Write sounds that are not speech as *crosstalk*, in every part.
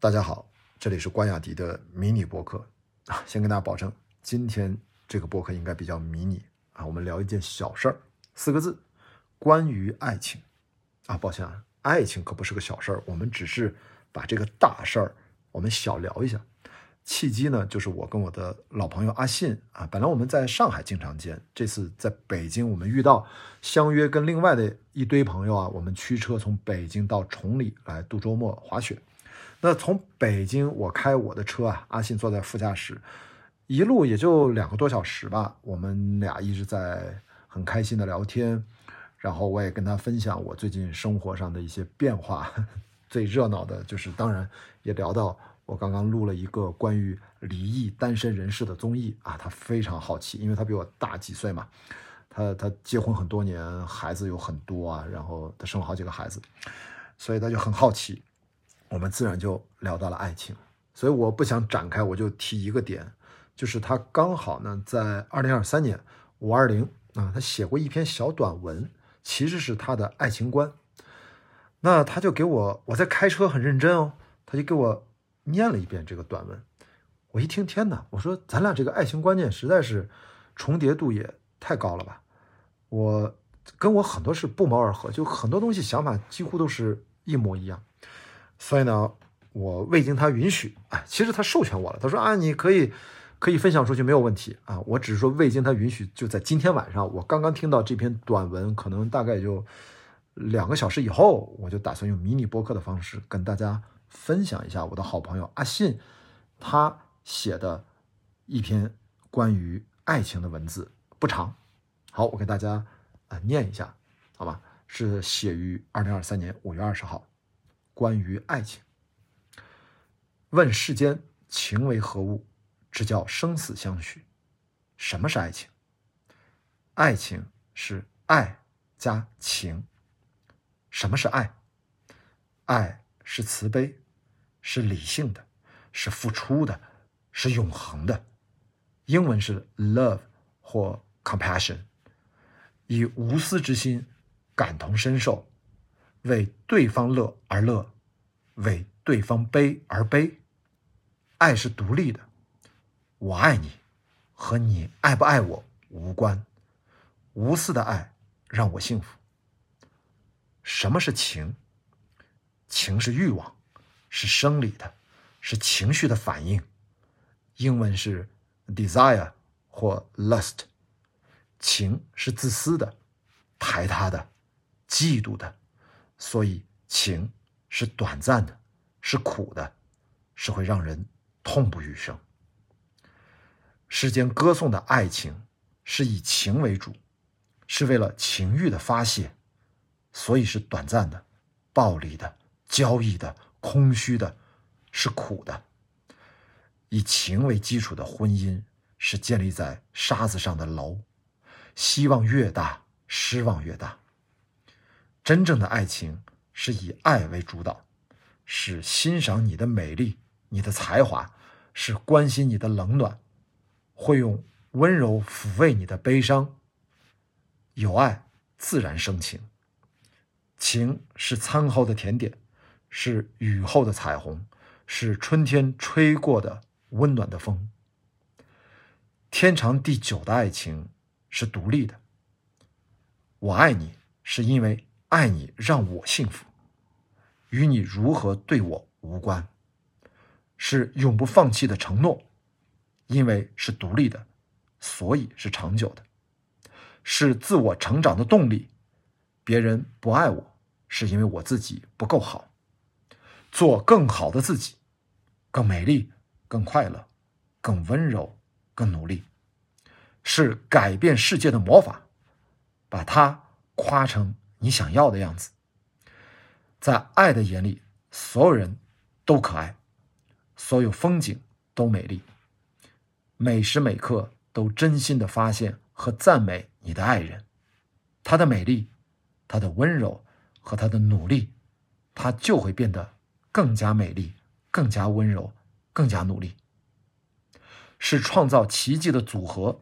大家好，这里是关雅迪的迷你播客啊，先跟大家保证，今天这个播客应该比较迷你啊，我们聊一件小事儿，四个字，关于爱情啊，抱歉啊，爱情可不是个小事儿，我们只是把这个大事儿我们小聊一下。契机呢，就是我跟我的老朋友阿信啊，本来我们在上海经常见，这次在北京我们遇到，相约跟另外的一堆朋友啊，我们驱车从北京到崇礼来度周末滑雪。那从北京我开我的车啊，阿信坐在副驾驶，一路也就两个多小时吧，我们俩一直在很开心的聊天，然后我也跟他分享我最近生活上的一些变化，*laughs* 最热闹的就是当然也聊到。我刚刚录了一个关于离异单身人士的综艺啊，他非常好奇，因为他比我大几岁嘛，他他结婚很多年，孩子有很多啊，然后他生了好几个孩子，所以他就很好奇，我们自然就聊到了爱情，所以我不想展开，我就提一个点，就是他刚好呢在二零二三年五二零啊，他写过一篇小短文，其实是他的爱情观，那他就给我，我在开车很认真哦，他就给我。念了一遍这个短文，我一听，天哪！我说咱俩这个爱情观念实在是重叠度也太高了吧？我跟我很多是不谋而合，就很多东西想法几乎都是一模一样。所以呢，我未经他允许，哎，其实他授权我了。他说啊，你可以可以分享出去，没有问题啊。我只是说未经他允许，就在今天晚上，我刚刚听到这篇短文，可能大概也就两个小时以后，我就打算用迷你播客的方式跟大家。分享一下我的好朋友阿信，他写的一篇关于爱情的文字，不长。好，我给大家啊念一下，好吧？是写于二零二三年五月二十号，关于爱情。问世间情为何物，只叫生死相许。什么是爱情？爱情是爱加情。什么是爱？爱。是慈悲，是理性的，是付出的，是永恒的。英文是 love 或 compassion，以无私之心感同身受，为对方乐而乐，为对方悲而悲。爱是独立的，我爱你，和你爱不爱我无关。无私的爱让我幸福。什么是情？情是欲望，是生理的，是情绪的反应。英文是 desire 或 lust。情是自私的、排他的、嫉妒的，所以情是短暂的，是苦的，是会让人痛不欲生。世间歌颂的爱情是以情为主，是为了情欲的发泄，所以是短暂的、暴力的。交易的、空虚的，是苦的。以情为基础的婚姻是建立在沙子上的楼，希望越大，失望越大。真正的爱情是以爱为主导，是欣赏你的美丽、你的才华，是关心你的冷暖，会用温柔抚慰你的悲伤。有爱，自然生情。情是餐后的甜点。是雨后的彩虹，是春天吹过的温暖的风。天长地久的爱情是独立的。我爱你，是因为爱你让我幸福，与你如何对我无关。是永不放弃的承诺，因为是独立的，所以是长久的。是自我成长的动力。别人不爱我，是因为我自己不够好。做更好的自己，更美丽，更快乐，更温柔，更努力，是改变世界的魔法。把它夸成你想要的样子。在爱的眼里，所有人都可爱，所有风景都美丽，每时每刻都真心的发现和赞美你的爱人，他的美丽，他的温柔和他的努力，他就会变得。更加美丽，更加温柔，更加努力，是创造奇迹的组合。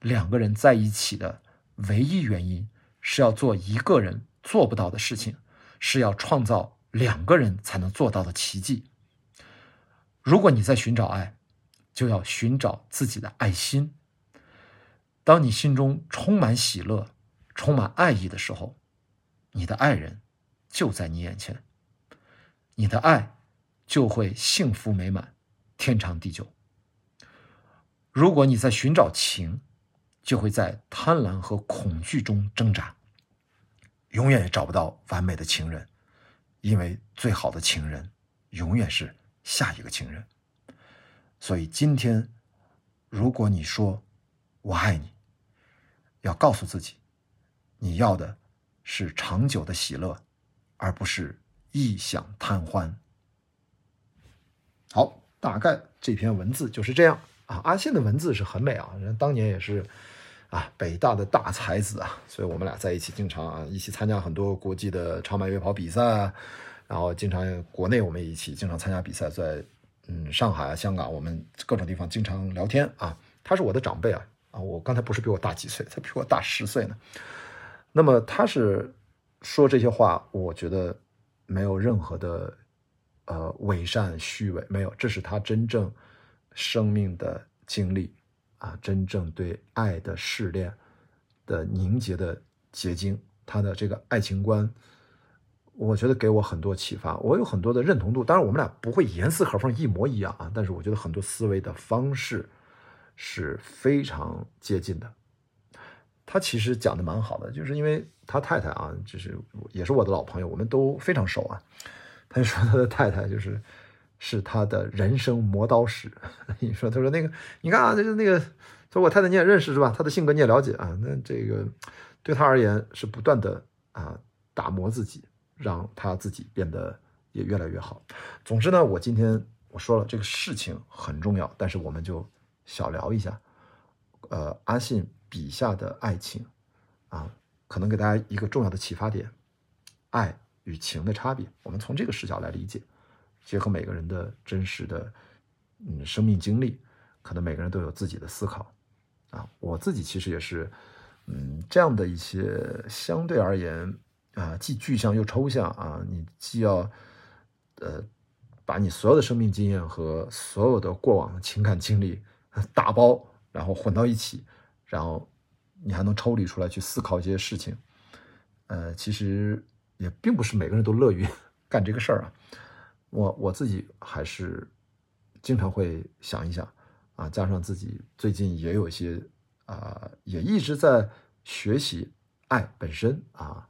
两个人在一起的唯一原因是要做一个人做不到的事情，是要创造两个人才能做到的奇迹。如果你在寻找爱，就要寻找自己的爱心。当你心中充满喜乐、充满爱意的时候，你的爱人就在你眼前，你的爱就会幸福美满、天长地久。如果你在寻找情，就会在贪婪和恐惧中挣扎，永远也找不到完美的情人，因为最好的情人永远是下一个情人。所以今天，如果你说“我爱你”，要告诉自己，你要的是长久的喜乐，而不是异想贪欢。好，大概这篇文字就是这样啊。阿信的文字是很美啊，人当年也是。啊，北大的大才子啊，所以我们俩在一起经常啊一起参加很多国际的长马越跑比赛，然后经常国内我们一起经常参加比赛，在嗯上海啊、香港，我们各种地方经常聊天啊。他是我的长辈啊啊，我刚才不是比我大几岁，他比我大十岁呢。那么他是说这些话，我觉得没有任何的呃伪善虚伪，没有，这是他真正生命的经历。啊，真正对爱的试炼的凝结的结晶，他的这个爱情观，我觉得给我很多启发，我有很多的认同度。当然，我们俩不会严丝合缝一模一样啊，但是我觉得很多思维的方式是非常接近的。他其实讲的蛮好的，就是因为他太太啊，就是也是我的老朋友，我们都非常熟啊。他就说他的太太就是。是他的人生磨刀石。*laughs* 你说，他说那个，你看啊，就是那个，说我太太你也认识是吧？他的性格你也了解啊。那这个对他而言是不断的啊打磨自己，让他自己变得也越来越好。总之呢，我今天我说了这个事情很重要，但是我们就小聊一下。呃，阿信笔下的爱情啊，可能给大家一个重要的启发点：爱与情的差别。我们从这个视角来理解。结合每个人的真实的嗯生命经历，可能每个人都有自己的思考啊。我自己其实也是嗯这样的一些相对而言啊，既具象又抽象啊。你既要呃把你所有的生命经验和所有的过往情感经历 *laughs* 打包，然后混到一起，然后你还能抽离出来去思考一些事情。呃，其实也并不是每个人都乐于 *laughs* 干这个事儿啊。我我自己还是经常会想一想啊，加上自己最近也有一些啊，也一直在学习爱本身啊，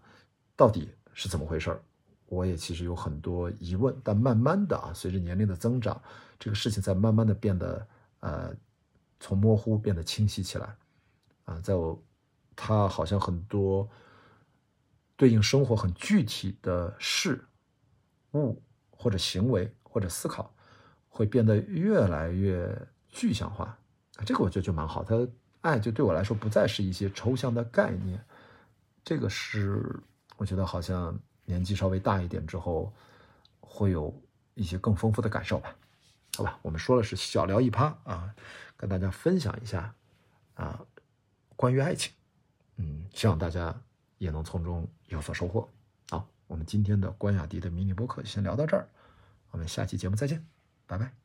到底是怎么回事儿？我也其实有很多疑问，但慢慢的啊，随着年龄的增长，这个事情在慢慢的变得呃，从模糊变得清晰起来啊，在我它好像很多对应生活很具体的事物。或者行为或者思考会变得越来越具象化，这个我觉得就蛮好。它爱就对我来说不再是一些抽象的概念，这个是我觉得好像年纪稍微大一点之后会有一些更丰富的感受吧。好吧，我们说的是小聊一趴啊，跟大家分享一下啊关于爱情，嗯，希望大家也能从中有所收获。我们今天的关雅迪的迷你播客就先聊到这儿，我们下期节目再见，拜拜。